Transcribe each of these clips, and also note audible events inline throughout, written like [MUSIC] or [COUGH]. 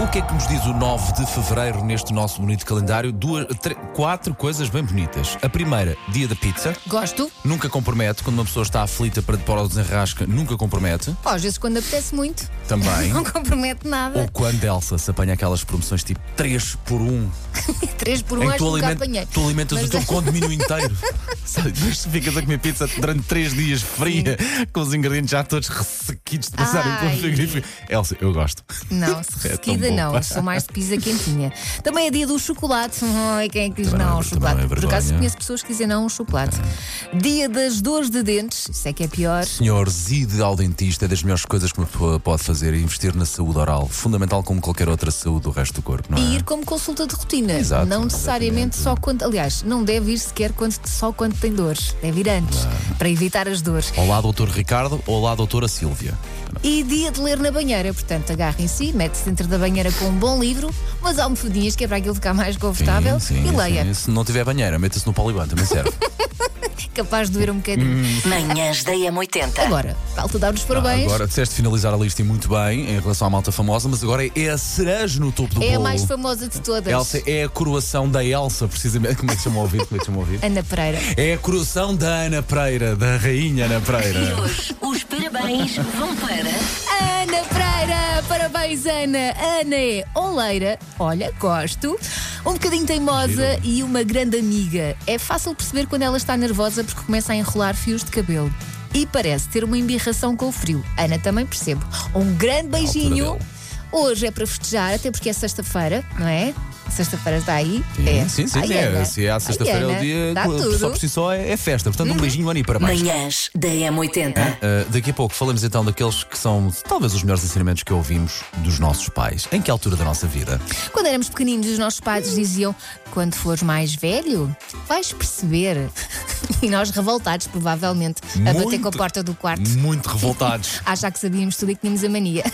O que é que nos diz o 9 de fevereiro neste nosso bonito calendário? Duas, tre- quatro coisas bem bonitas. A primeira, dia da pizza. Gosto. Nunca compromete. Quando uma pessoa está aflita para pôr ao desenrasca, nunca compromete. Pá, Às vezes quando apetece muito, Também. [LAUGHS] não compromete nada. Ou quando Elsa se apanha aquelas promoções tipo 3 por 1 Três por um [LAUGHS] em que tu, alimenta- apanhei. tu alimentas Mas- o teu [LAUGHS] condomínio inteiro. Sabe, mas tu ficas a comer pizza durante 3 dias fria, com os ingredientes já todos ressequidos de passarem pelo frigorífico. Elsa, eu gosto. Não, É bom. não, sou mais de pizza quentinha. Também é dia do chocolate. Ai, quem é que diz Também não não ao é- chocolate? não é Por acaso conheço pessoas que dizem não ao chocolate. Dia das dores de dentes, isso é que é pior. Senhores, ir ao dentista é das melhores coisas que uma pessoa pode fazer é investir na saúde oral. Fundamental como qualquer outra saúde do resto do corpo, não é? E ir como consulta de rotina. Exato, não necessariamente exatamente. só quando. Aliás, não deve ir sequer quando, só quando tem dores. Deve ir antes, para evitar as dores. Olá, doutor Ricardo. Olá, doutora Sílvia. E dia de ler na banheira, portanto, agarra em si, mete-se dentro da banheira com um bom livro, umas almofadinhas que é para aquilo ficar mais confortável Sim, sim, e leia. sim. Se não tiver banheira, meta-se no poliban, também serve. [LAUGHS] Capaz de doer um bocadinho. Hum. Manhãs da M80. Agora, falta dar os parabéns. Agora, disseste finalizar a lista e muito bem em relação à malta famosa, mas agora é a cereja no topo do é a bolo. mais famosa de todas. Elsa é a coroação da Elsa, precisamente. [LAUGHS] Como é que se chama o ouvido? Como é que se chama o ouvido? Ana Pereira. É a coroação da Ana Pereira, da rainha Ana E Pereira. hoje os parabéns vão para. Ana Pereira! Parabéns, Ana! Ana é oleira, olha, gosto, um bocadinho teimosa e uma grande amiga. É fácil perceber quando ela está nervosa porque começa a enrolar fios de cabelo. E parece ter uma embirração com o frio. Ana também percebo. Um grande beijinho. Hoje é para festejar, até porque é sexta-feira, não é? Sexta-feira está aí. Sim, é. sim, sim. Ai, é, Ana. se é Ai, sexta-feira é o dia dá que tudo. Uhum. só por si só é, é festa. Portanto, um beijinho, Ana, e parabéns. Manhãs da M80. Uh, daqui a pouco falamos então daqueles que são talvez os melhores ensinamentos que ouvimos dos nossos pais. Em que altura da nossa vida? Quando éramos pequeninos, os nossos pais diziam: quando fores mais velho, vais perceber. [LAUGHS] E nós, revoltados, provavelmente, a bater com a porta do quarto, Muito revoltados. [LAUGHS] a achar que sabíamos tudo e que tínhamos a mania.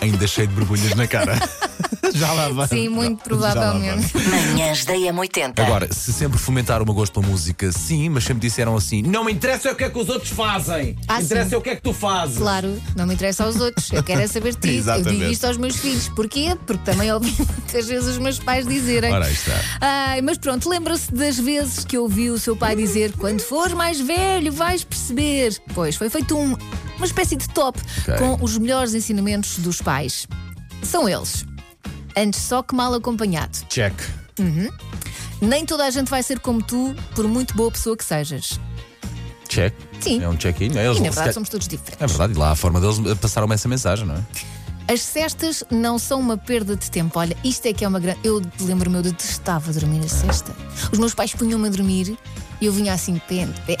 Ainda cheio de borbulhas na cara. [LAUGHS] [LAUGHS] Já lá vai. Sim, muito provavelmente. Manhãs da M80. Agora, se sempre fomentaram uma gosto pela música, sim, mas sempre disseram assim: não me interessa o que é que os outros fazem, Ah, interessa sim. o que é que tu fazes. Claro, não me interessa aos outros. Eu quero é saber de ti. [LAUGHS] Eu Exatamente. digo isto aos meus filhos. Porquê? Porque também ouvi muitas [LAUGHS] vezes os meus pais dizerem. Ora, aí está. Ai, mas pronto, lembra-se das vezes que ouviu o seu pai dizer: quando fores mais velho, vais perceber. Pois foi feito um- uma espécie de top Ok. com os melhores ensinamentos dos pais. São eles. Antes só que mal acompanhado. Check. Nem toda a gente vai ser como tu, por muito boa pessoa que sejas. Check. Sim. É um check-in. É, E eles- na se verdade calhar- somos todos diferentes. é verdade, e lá a forma deles passaram essa mensagem, não é? As cestas não são uma perda de tempo. Olha, isto é que é uma grande. Eu lembro-me, eu detestava dormir a cesta. Os meus pais punham-me a dormir e eu vinha assim, pé, pé.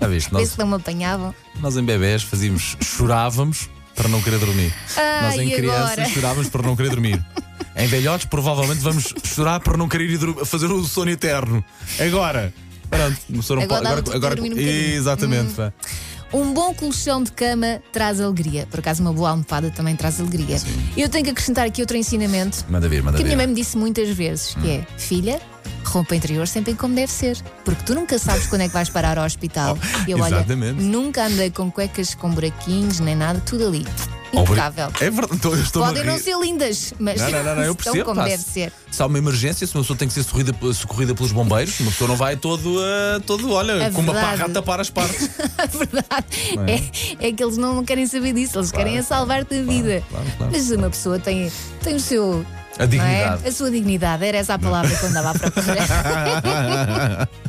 Já viste? [LAUGHS] Nós, se não me apanhavam. nós em bebés fazíamos, chorávamos para não querer dormir. Ah, nós em e crianças agora? chorávamos para não querer dormir. [LAUGHS] Em velhotes, provavelmente vamos chorar para não querer ir fazer o sono eterno. Agora. Pronto, não Agora para dormir um. Exatamente. pá. Um bom colchão de cama traz alegria. Por acaso, uma boa almofada também traz alegria. Eu tenho que acrescentar aqui outro ensinamento Manda vir, manda que a minha mãe me disse muitas vezes: que é, filha. Roupa interior sempre como deve ser, porque tu nunca sabes quando é que vais parar ao hospital. E [LAUGHS] eu, olha, exatamente. nunca andei com cuecas com buraquinhos nem nada, tudo ali. Impecável. É verdade, então eu estou Podem não ser lindas, mas Não, não, não, não, eu [LAUGHS] percebo. como deve se- ser. Se há uma emergência, se uma pessoa tem que ser socorrida, socorrida pelos bombeiros, uma pessoa não vai todo, ah, todo olha, É com uma verdade. parra a tapar as partes. A [LAUGHS] verdade é? É, que eles não, querem saber disso, eles querem é salvar-te a vida. claro, claro. Mas uma pessoa tem, tem o seu. A é? dignidade. A sua dignidade, era essa a palavra que eu andava à procura. [LAUGHS]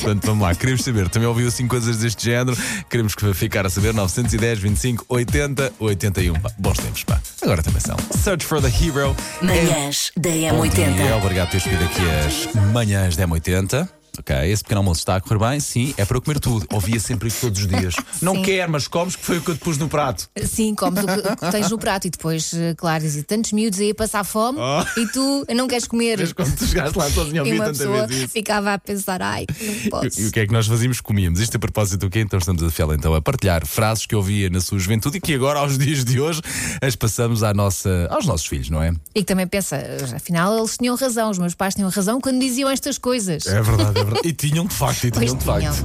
Portanto, vamos lá, queremos saber. Também ouviu assim coisas deste género. Queremos que ficar a saber. 910, 25, 80, 81. Pá, bons tempos, pá. Agora também são. Search for the Hero. Manhãs da Bom dia, M80. obrigado por ter escolhido aqui as manhãs da M80. Ok, esse pequeno almoço está a correr bem? Sim, é para eu comer tudo. Ouvia sempre isso todos os dias. [LAUGHS] Não Sim. quer, mas comes que foi o que eu te pus no prato. Sim, comes o que, o que tens no prato e depois, eh, claro, dizia tantos miúdos aí a passar fome Oh. e tu não queres comer. Vês quando tu chegaste lá sozinho E ouvir uma tanta pessoa vez isso. ficava a pensar, ai, não posso. E o que é que nós fazíamos? Comíamos. Isto a propósito do quê? Então estamos a desafiá-la então a partilhar frases que ouvia na sua juventude e que agora, aos dias de hoje, as passamos à nossa, aos nossos filhos, não é? E que também pensa, afinal eles tinham razão, os meus pais tinham razão quando diziam estas coisas. É verdade, é verdade. E tinham de facto, e Pois tinham de tinham. facto.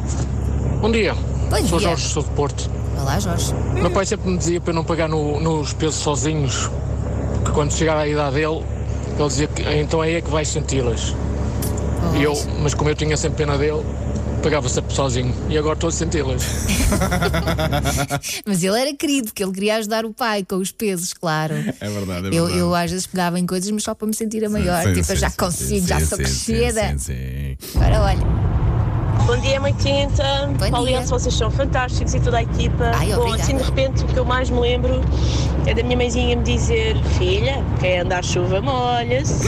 Bom dia. Bom Sou dia. Jorge, sou de Porto. Olá, Jorge. Meu pai sempre me dizia para eu não pagar no- nos pesos sozinhos, porque quando chegar à idade dele, ele dizia que então aí é que vais senti-las. E eu, mas como eu tinha sempre pena dele, pagava sempre sozinho. E agora estou a senti-las. [LAUGHS] Mas ele era querido, porque ele queria ajudar o pai com os pesos, claro. É verdade, é Eu, verdade. eu às vezes pegava em coisas, mas só para me sentir a maior. Sim, tipo, sim, eu já sim, consigo, sim, já sim, sou sim, crescida. Sim, sim, sim. Agora olha. Bom dia, 80 Bom Paulo e dia. Elsa, vocês são fantásticos e toda a equipa. Ai, Bom, assim de repente o que eu mais me lembro é da minha mãezinha me dizer: Filha, quem anda à chuva molha-se.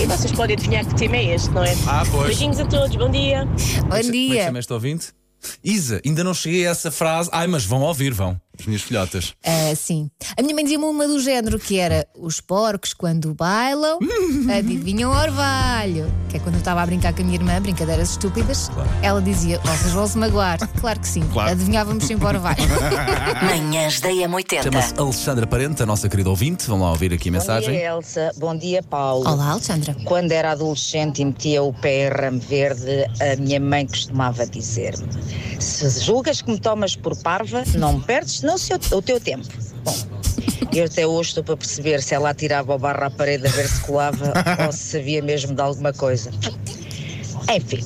e vocês podem adivinhar que tema é este, não é? Ah, pois. Beijinhos a todos, bom dia. Bom Como é que dia. chama este ouvinte? Isa, ainda não cheguei a essa frase. Ai, mas vão ouvir, vão. As minhas filhotas. Ah, sim. A minha mãe dizia-me uma do género que era os porcos quando bailam [LAUGHS] adivinham o orvalho. Que é quando eu estava a brincar com a minha irmã, brincadeiras estúpidas. Ela dizia, vocês vão se magoar. Claro que sim. Claro. Adivinhávamos sempre o orvalho. [LAUGHS] Manhãs da M80. Chama-se Alexandra Parente, a nossa querida ouvinte. Vamos lá ouvir aqui a Bom mensagem. dia, Elsa. Bom dia, Paulo. Olá, Alexandra. Quando era adolescente e metia o pé em ramo verde, a minha mãe costumava dizer-me: Se julgas que me tomas por parva, [LAUGHS] não perdes senão o seu- o teu tempo. Bom, eu até hoje estou para perceber se ela atirava o barro à parede a ver se colava [LAUGHS] ou se sabia mesmo de alguma coisa. Enfim,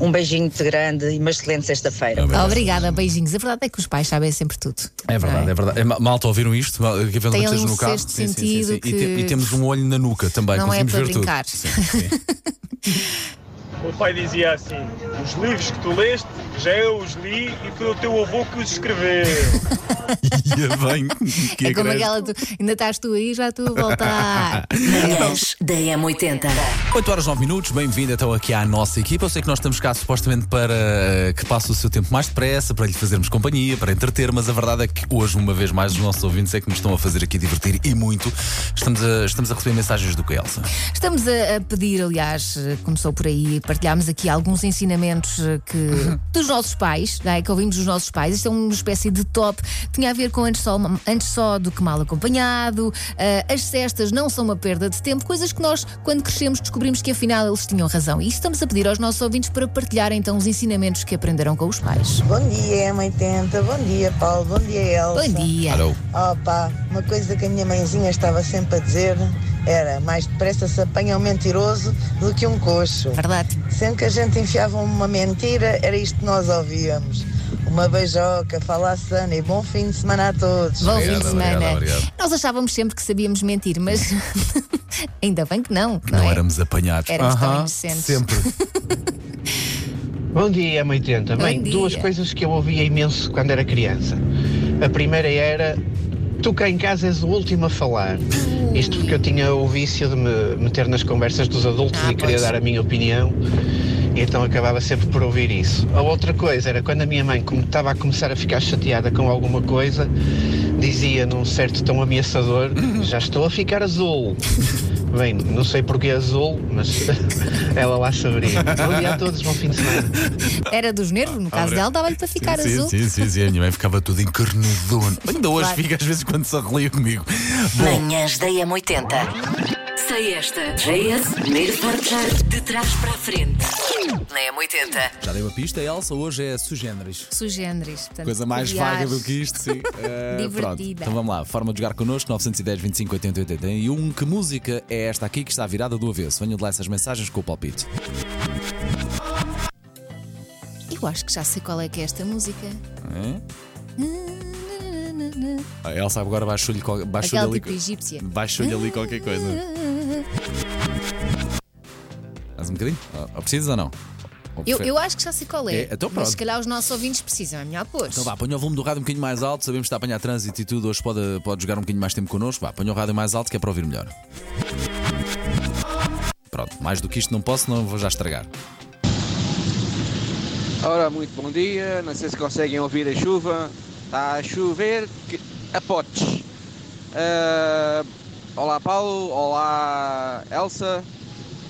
um beijinho muito grande e uma excelente sexta-feira. Obrigada, beijinhos. A verdade é que os pais sabem sempre tudo. É verdade, não é verdade. É, ma- malta, ouviram isto? Que eventualmente um no carro. Sim, sim, sim, sim. E, que- te- e temos um olho na nuca também. Não é Conseguimos para ver tudo. brincar. Sim, sim. [LAUGHS] O meu pai dizia assim: os livros que tu leste, já eu os li e foi o teu avô que os escreveu. [LAUGHS] Ia bem. Que É como aquela, tu, ainda estás tu aí, já estou a voltar. [LAUGHS] Manhãs da M80. 8 horas 9 minutos, bem-vindo então aqui à nossa equipa. Eu sei que nós estamos cá supostamente para eh, que passe o seu tempo mais depressa, para lhe fazermos companhia, para entreter, mas a verdade é que hoje, uma vez mais, os nossos ouvintes é que nos estão a fazer aqui divertir e muito. Estamos a, estamos a receber mensagens do que, Elsa? Estamos a, a pedir, aliás, eh, começou por aí, partilhámos aqui alguns ensinamentos eh, que, dos nossos pais, não é? que ouvimos dos nossos pais. Isto é uma espécie de top que tinha a ver com antes só, antes só do que mal acompanhado, eh, as cestas não são uma perda de tempo, coisas que nós, quando crescemos, descobrimos que afinal eles tinham razão. E estamos a pedir aos nossos ouvintes para partilharem então os ensinamentos que aprenderam com os pais. Bom dia, M80. Bom dia, Paulo. Bom dia, Elsa. Bom dia. Alô? Opa, uma coisa que a minha mãezinha estava sempre a dizer era mais depressa se apanha um mentiroso do que um coxo. Verdade. Sempre que a gente enfiava uma mentira, era isto que nós ouvíamos. Uma beijoca, fala a Sana e bom fim de semana a todos. Bom Obrigado, fim de semana. obrigado, obrigado. Nós achávamos sempre que sabíamos mentir, mas [LAUGHS] ainda bem que não. Não é? éramos apanhados. Éramos tão Aham, inocentes. Sempre. [LAUGHS] Bom dia, M80. Bem, Bom dia. duas coisas que eu ouvia imenso quando era criança. A primeira era: tu cá em casa és o último a falar. Isto porque eu tinha o vício de me meter nas conversas dos adultos Ah, e queria pois. dar a minha opinião. E então acabava sempre por ouvir isso. A outra coisa era quando a minha mãe estava a começar a ficar chateada com alguma coisa, dizia num certo tom ameaçador: Já estou a ficar azul. Bem, não sei porque azul, mas [LAUGHS] ela lá saberia. Bom dia a todos, bom fim de semana. Era dos nervos, no caso dela, dava-lhe para ficar sim, azul. Sim, sim, sim. A minha mãe ficava tudo encarnadona. Ainda hoje Claro. fica às vezes quando se arrelia comigo. Bom, Manhãs da M80. Sei esta. JS, primeiro forjar de trás para a frente. Na M80. já dei uma pista, Elsa. Hoje é sugêneres. Sugêneres. portanto, Coisa mais vaga do que isto, sim. [LAUGHS] Eh, Divertida. pronto. Então vamos lá, forma de jogar connosco, 910 25 80 81. Que música é esta aqui que está virada do avesso? Venham de lá essas mensagens com o palpite. Eu acho que já sei qual é que é esta música. A Elsa agora baixou-lhe qual- baixou Aquela ali, tipo egípcia. baixou-lhe ali qualquer coisa. Mais um bocadinho? Ou- ou precisas ou não? Ou Eu, prefere- eu acho que já sei qual é. É, então mas se calhar os nossos ouvintes precisam, é melhor pôr. Então vá, ponha o volume do rádio um bocadinho mais alto. Sabemos que está a apanhar trânsito e tudo. Hoje pode, pode jogar um bocadinho mais tempo connosco. Vá, ponha o rádio mais alto que é para ouvir melhor. Pronto, mais do que isto não posso, não vou já estragar. Ora, muito bom dia. Não sei se conseguem ouvir a chuva. Está a chover que- a potes. Ah, olá, Paulo. Olá, Elsa.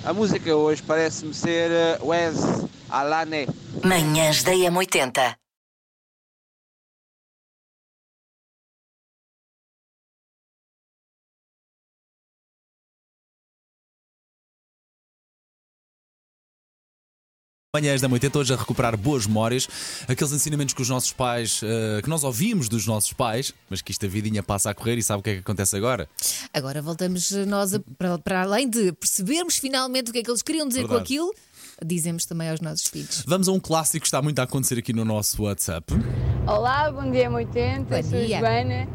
A música hoje parece-me ser eh, Wes Alané. Manhãs da M80. Manhãs da 80 hoje a recuperar boas memórias, aqueles ensinamentos que os nossos pais, eh, que nós ouvimos dos nossos pais, mas que isto a vidinha passa a correr e sabe o que é que acontece agora? Agora voltamos nós a- para, para além de percebermos finalmente o que é que eles queriam dizer com Verdade. aquilo, dizemos também aos nossos filhos. Vamos a um clássico que está muito a acontecer aqui no nosso WhatsApp. Olá, bom dia, 80 Bom sou a dia. Joana.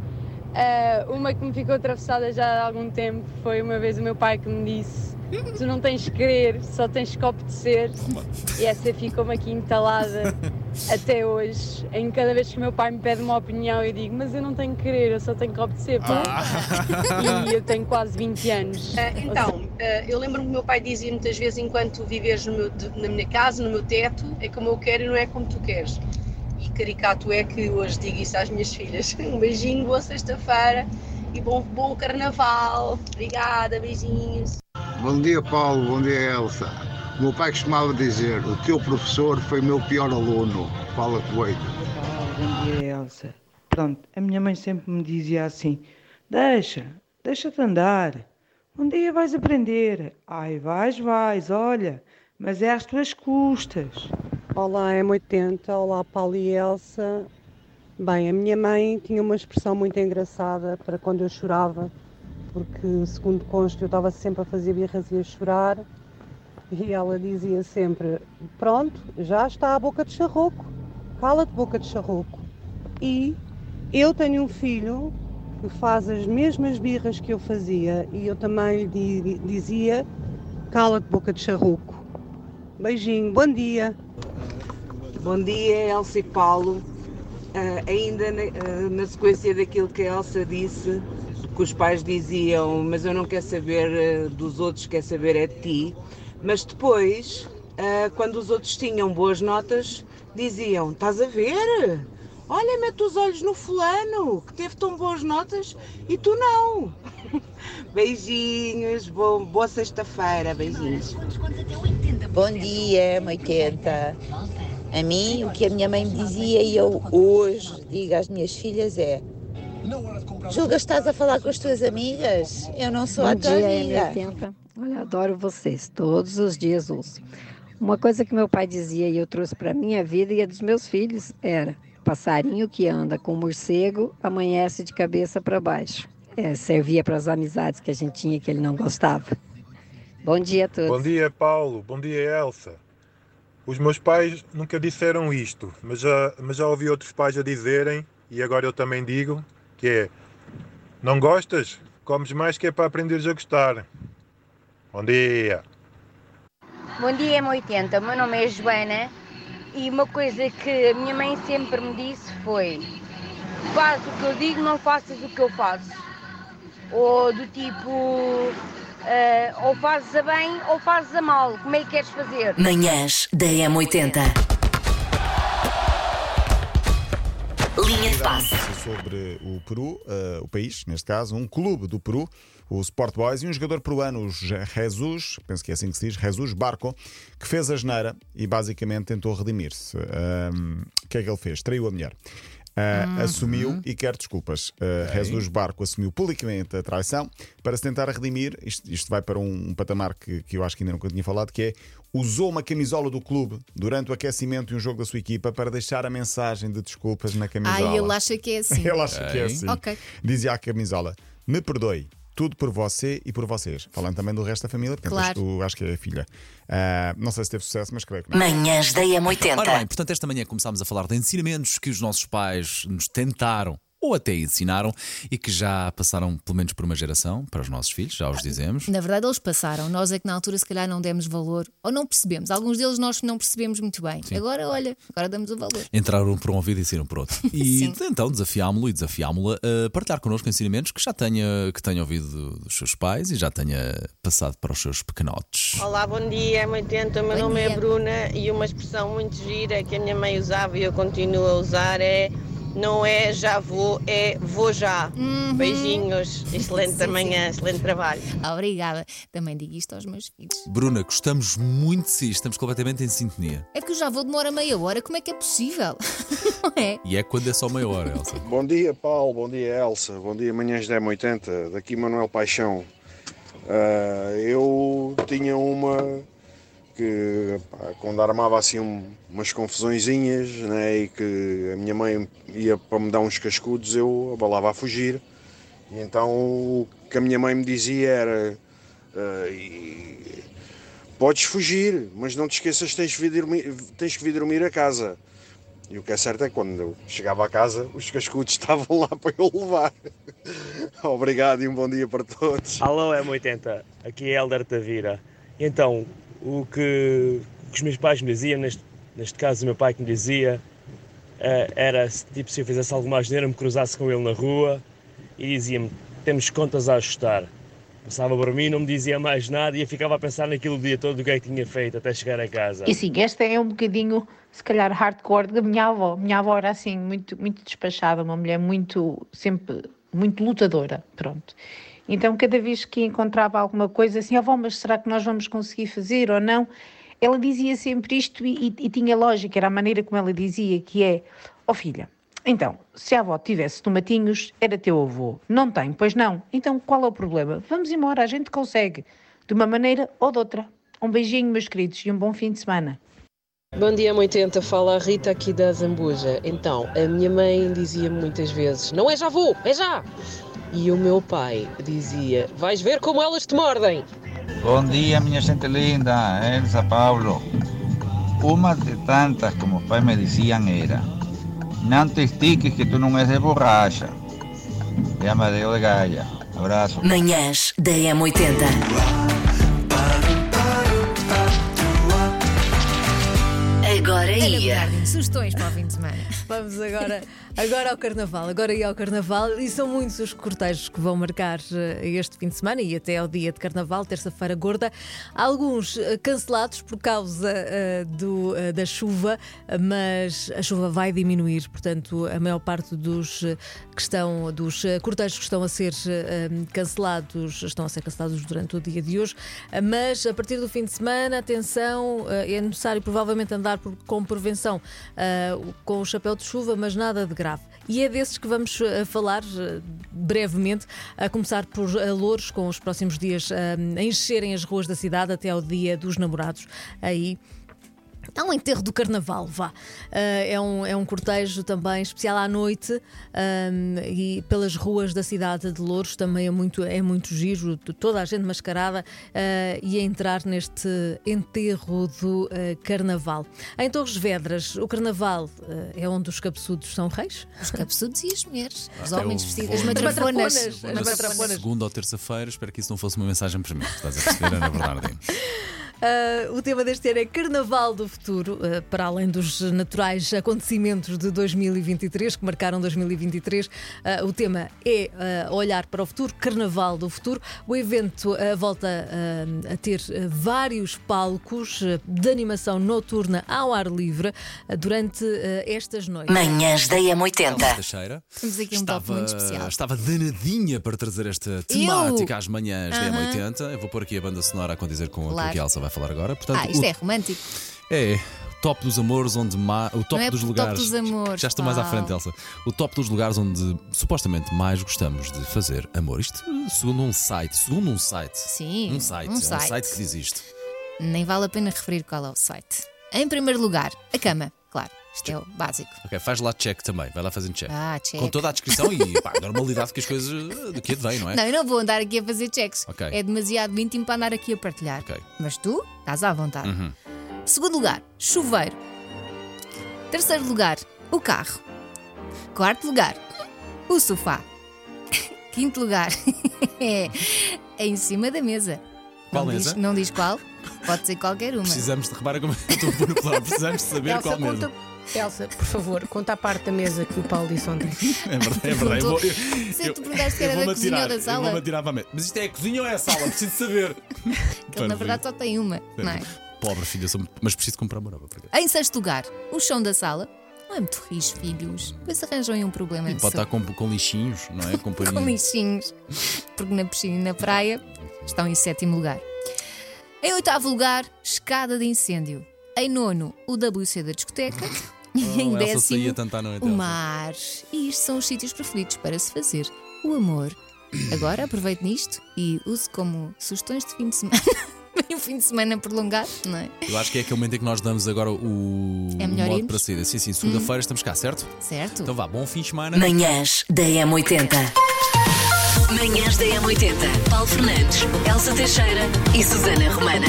Ah, uma que me ficou atravessada já há algum tempo foi uma vez o meu pai que me disse: Tu não tens que querer, só tens que obedecer. E essa ficou-me aqui entalada [LAUGHS] até hoje. Em cada vez que o meu pai me pede uma opinião, eu digo: Mas eu não tenho que querer, eu só tenho que obedecer. pá." E eu tenho quase 20 anos. Ah, então, ah, eu lembro-me que o meu pai dizia muitas vezes: enquanto viveres no meu- de- na minha casa, no meu teto, é como eu quero e não é como tu queres. E caricato é que hoje digo isso às minhas filhas. [LAUGHS] Um beijinho, boa sexta-feira e bom, bom carnaval. Obrigada, beijinhos. Bom dia, Paulo. Bom dia, Elsa. O meu pai costumava dizer: O teu professor foi meu pior aluno. Fala Coelho. Bom dia, Elsa. Pronto, a minha mãe sempre me dizia assim: Deixa, deixa-te andar. Um dia vais aprender. Ai, vais, vais, olha, mas é às tuas custas. Olá, M80, olá Paulo e Elsa. Bem, a minha mãe tinha uma expressão muito engraçada para quando eu chorava, porque segundo consta eu estava sempre a fazer birras e a chorar, e ela dizia sempre, pronto, já está a boca de charroco, cala-te boca de charroco. E eu tenho um filho que faz as mesmas birras que eu fazia, e eu também lhe di- dizia, cala-te boca de charroco. Beijinho, bom dia. Bom dia, Elsa e Paulo. Ah, ainda na, ah, na sequência daquilo que a Elsa disse, que os pais diziam, mas eu não quero saber ah, dos outros, quero saber é de ti. Mas depois, ah, quando os outros tinham boas notas, diziam: Estás a ver? Olha, mete os olhos no fulano, que teve tão boas notas e tu não. [LAUGHS] Beijinhos, bom, boa sexta-feira, beijinhos. Bom dia, 80. A mim, o que a minha mãe me dizia e eu hoje digo às minhas filhas é: Julga, estás a falar com as tuas amigas? Eu não sou Bom a tua dia, amiga. M80. Olha, adoro vocês. Todos os dias ouço. Uma coisa que meu pai dizia e eu trouxe para minha vida e a dos meus filhos era: passarinho que anda com morcego amanhece de cabeça para baixo. É, servia para as amizades que a gente tinha que ele não gostava. Bom dia a todos. Bom dia, Paulo. Bom dia, Elsa. Os meus pais nunca disseram isto, mas já, mas já ouvi outros pais a dizerem, e agora eu também digo, que é não gostas? Comes mais que é para aprenderes a gostar. Bom dia. Bom dia, M80. O meu nome é Joana e uma coisa que a minha mãe sempre me disse foi: faz o que eu digo, não faças o que eu faço. Ou do tipo, eh, ou fazes a bem ou fazes a mal. Como é que queres fazer? Manhãs da M80. Linha de passe. sobre o Peru, eh, o país, neste caso, um clube do Peru, o Sport Boys, e um jogador peruano, o Je- Jesus, penso que é assim que se diz, Jesus Barco, que fez a geneira e basicamente tentou redimir-se. Ahm, O que é que ele fez? Traiu a mulher. Ah, Uhum. Assumiu e quer desculpas. Ah, Jesus Barco assumiu publicamente a traição para se tentar redimir. Isto, isto vai para um, patamar que, que eu acho que ainda nunca tinha falado, que é usou uma camisola do clube durante o aquecimento de um jogo da sua equipa para deixar a mensagem de desculpas na camisola. Ah, [LAUGHS] ele acha que é assim. Ele acha que é assim. Ok. Dizia a camisola: Me perdoe, tudo por você e por vocês. Falando também do resto da família, porque Claro. eu acho que é a filha. Ah, não sei se teve sucesso, mas creio que não. Manhãs da M80. Ora bem, portanto, esta manhã começámos a falar de ensinamentos que os nossos pais nos tentaram ou até ensinaram e que já passaram pelo menos por uma geração para os nossos filhos, já os dizemos. Na verdade, eles passaram. Nós é que na altura, se calhar, não demos valor ou não percebemos. Alguns deles nós não percebemos muito bem. Agora, olha, agora damos o valor. Entraram por um ouvido e saíram por outro. [LAUGHS] E Sim. então desafiámo-lo e desafiámo-la a partilhar connosco ensinamentos que já tenha, que tenha ouvido dos seus pais e já tenha passado para os seus pequenotes. Olá, bom dia, M80. O meu Bom nome dia. é Bruna e uma expressão muito gira que a minha mãe usava e eu continuo a usar é não é já vou, é vou já. Beijinhos, [LAUGHS] excelente Sim, manhã, excelente trabalho. Obrigada. Também digo isto aos meus filhos. Bruna, gostamos muito de si, estamos completamente em sintonia. É que eu já vou demorar meia hora. Como é que é possível? [LAUGHS] Não é? E é quando é só meia hora, Elsa. Bom dia, Paulo. Bom dia, Elsa. Bom dia, manhãs da M80. Daqui Manuel Paixão. Ah, eu tinha uma que pá, quando armava assim um- umas confusõezinhas né, e que a minha mãe ia para me dar uns cascudos, eu abalava a fugir. E então o que a minha mãe me dizia era: "Ah, e- Podes fugir, mas não te esqueças que tens que, vir dormir, tens que vir dormir a casa. E o que é certo é que quando eu chegava a casa, os cascudos [LAUGHS] estavam lá para eu levar. [LAUGHS] Obrigado e um bom dia para todos. Alô, M80, aqui é Helder Tavira. Então, o que, que os meus pais me diziam, neste, neste caso o meu pai que me dizia, eh, era tipo, se eu fizesse algo mais dinheiro, me cruzasse com ele na rua e dizia-me: temos contas a ajustar. Passava por mim, não me dizia mais nada e eu ficava a pensar naquilo o dia todo, o que é que tinha feito até chegar a casa. E sim, esta é um bocadinho, se calhar, hardcore da minha avó. Minha avó era assim, muito, muito despachada, uma mulher muito, sempre, muito lutadora, pronto. Então, cada vez que encontrava alguma coisa assim, avó, mas será que nós vamos conseguir fazer ou não? Ela dizia sempre isto e, e- e tinha lógica, era a maneira como ela dizia, que é, ó filha, então, se a avó tivesse tomatinhos, era teu avô. Não tem, pois não. Então, qual é o problema? Vamos embora, a gente consegue, de uma maneira ou de outra. Um beijinho, meus queridos, e um bom fim de semana. Bom dia, 80. Fala a Rita aqui da Zambuja. Então, a minha mãe dizia-me muitas vezes: Não é já vou, é já! E o meu pai dizia: Vais ver como elas te mordem! Bom dia, minha gente linda, Elsa Paulo. Uma de tantas, como os pais me diziam, era: Não te estiques que tu não és de borracha. É Amadeu de Gaia. Abraço. Manhãs da M80. Agora Ana ia. Bernardino, sugestões para o fim de semana. Vamos agora, agora ao Carnaval. Agora ia ao Carnaval e são muitos os cortejos que vão marcar eh, este fim de semana e até ao dia de Carnaval, terça-feira gorda. Alguns eh, cancelados por causa eh, do, da chuva, mas a chuva vai diminuir, portanto, a maior parte dos que estão, dos cortejos que estão a ser cancelados estão a ser cancelados durante o dia de hoje. Mas a partir do fim de semana, atenção, é necessário provavelmente andar por- com prevenção com o chapéu de chuva, mas nada de grave. E é desses que vamos eh, falar eh, brevemente, a começar por Louros, com os próximos dias eh, a encherem as ruas da cidade até ao dia dos namorados. Aí. Há um enterro do carnaval, vá. Ah, é, um, é um cortejo também especial à noite ahm, e pelas ruas da cidade de Louros também é muito, é muito giro, toda a gente mascarada ah, e a entrar neste enterro do ah, carnaval. Em Torres Vedras, o carnaval é onde os cabeçudos são reis. Os cabeçudos e as mulheres. Os homens vestidos. As As matrafonas. As na matrafonas. Segunda ou terça-feira, espero que isso não fosse uma mensagem para mim. Estás a perceber, Ana Bernardino? [LAUGHS] Uh, o tema deste ano é Carnaval do Futuro, uh, para além dos naturais acontecimentos de 2023 que marcaram 2023. uh, o tema é uh, olhar para o futuro, Carnaval do Futuro. O evento uh, volta uh, a ter uh, vários palcos uh, de animação noturna ao ar livre uh, durante uh, estas noites. Manhãs da M80. Teixeira. Temos aqui um Estava, toque muito especial. estava danadinha para trazer esta temática às manhãs da M80. Eu vou pôr aqui a banda sonora a condizer com Claro. a Elsa vai falar agora. Portanto, Ah, isto o- é romântico. É, top dos amores, onde ma... o top é dos top lugares. dos amores, Já estou mais à frente, Elsa. O top dos lugares onde supostamente mais gostamos de fazer amor. Isto segundo um site. Segundo um site. Sim, Um site. um é um site. site que diz isto. Nem vale a pena referir qual é o site. Em primeiro lugar, a cama. Claro, isto é o básico. Ok, faz lá check também. Vai lá fazendo check. Ah, check. Com toda a descrição e pá, a normalidade que as coisas eh, daqui advém, não é? Não, eu não vou andar aqui a fazer checks. Ok. É demasiado íntimo para andar aqui a partilhar. Mas tu estás à vontade. Uhum. Segundo lugar, chuveiro. Terceiro lugar, o carro. Quarto lugar, o sofá. [LAUGHS] Quinto lugar, [LAUGHS] é em cima da mesa. Qual não mesa? Diz, não diz qual, pode ser qualquer uma. Precisamos de, repara como eu estou a plano, precisamos de saber Elsa, qual mesmo. Elsa, por favor, conta a parte da mesa que o Paulo disse ontem. [LAUGHS] É verdade, é verdade. Eu vou, eu, Se eu- tu perguntaste que era da cozinha ou da Eu sala. vou-me atirar para a mesa. Mas isto é a cozinha ou é a sala? Preciso saber. [LAUGHS] Que ele, na verdade só tem uma, não é? Pobre filha, mas preciso comprar uma nova. Em sexto lugar, o chão da sala. Não é muito rijo, filhos. Depois arranjam aí um problema E de pode estar com, com lixinhos, não é? Com [LAUGHS] com lixinhos. Porque na piscina e na praia estão em sétimo lugar. Em oitavo lugar, escada de incêndio. Em nono, o WC da discoteca. [LAUGHS] E em Elsa saía décimo, noite, o mar. E isto são os sítios preferidos para se fazer o amor. [CLEARS THROAT] Agora aproveite nisto e use como sugestões de fim de semana. [LAUGHS] E um fim de semana prolongado, não é? Eu acho que é aquele momento em que nós damos agora o É melhor modo irmos? para saída. Sim, sim, segunda-feira estamos cá, certo? Certo. Então vá, bom fim de semana. Manhãs da M80. Manhãs da M80. Paulo Fernandes, Elsa Teixeira e Susana Romana.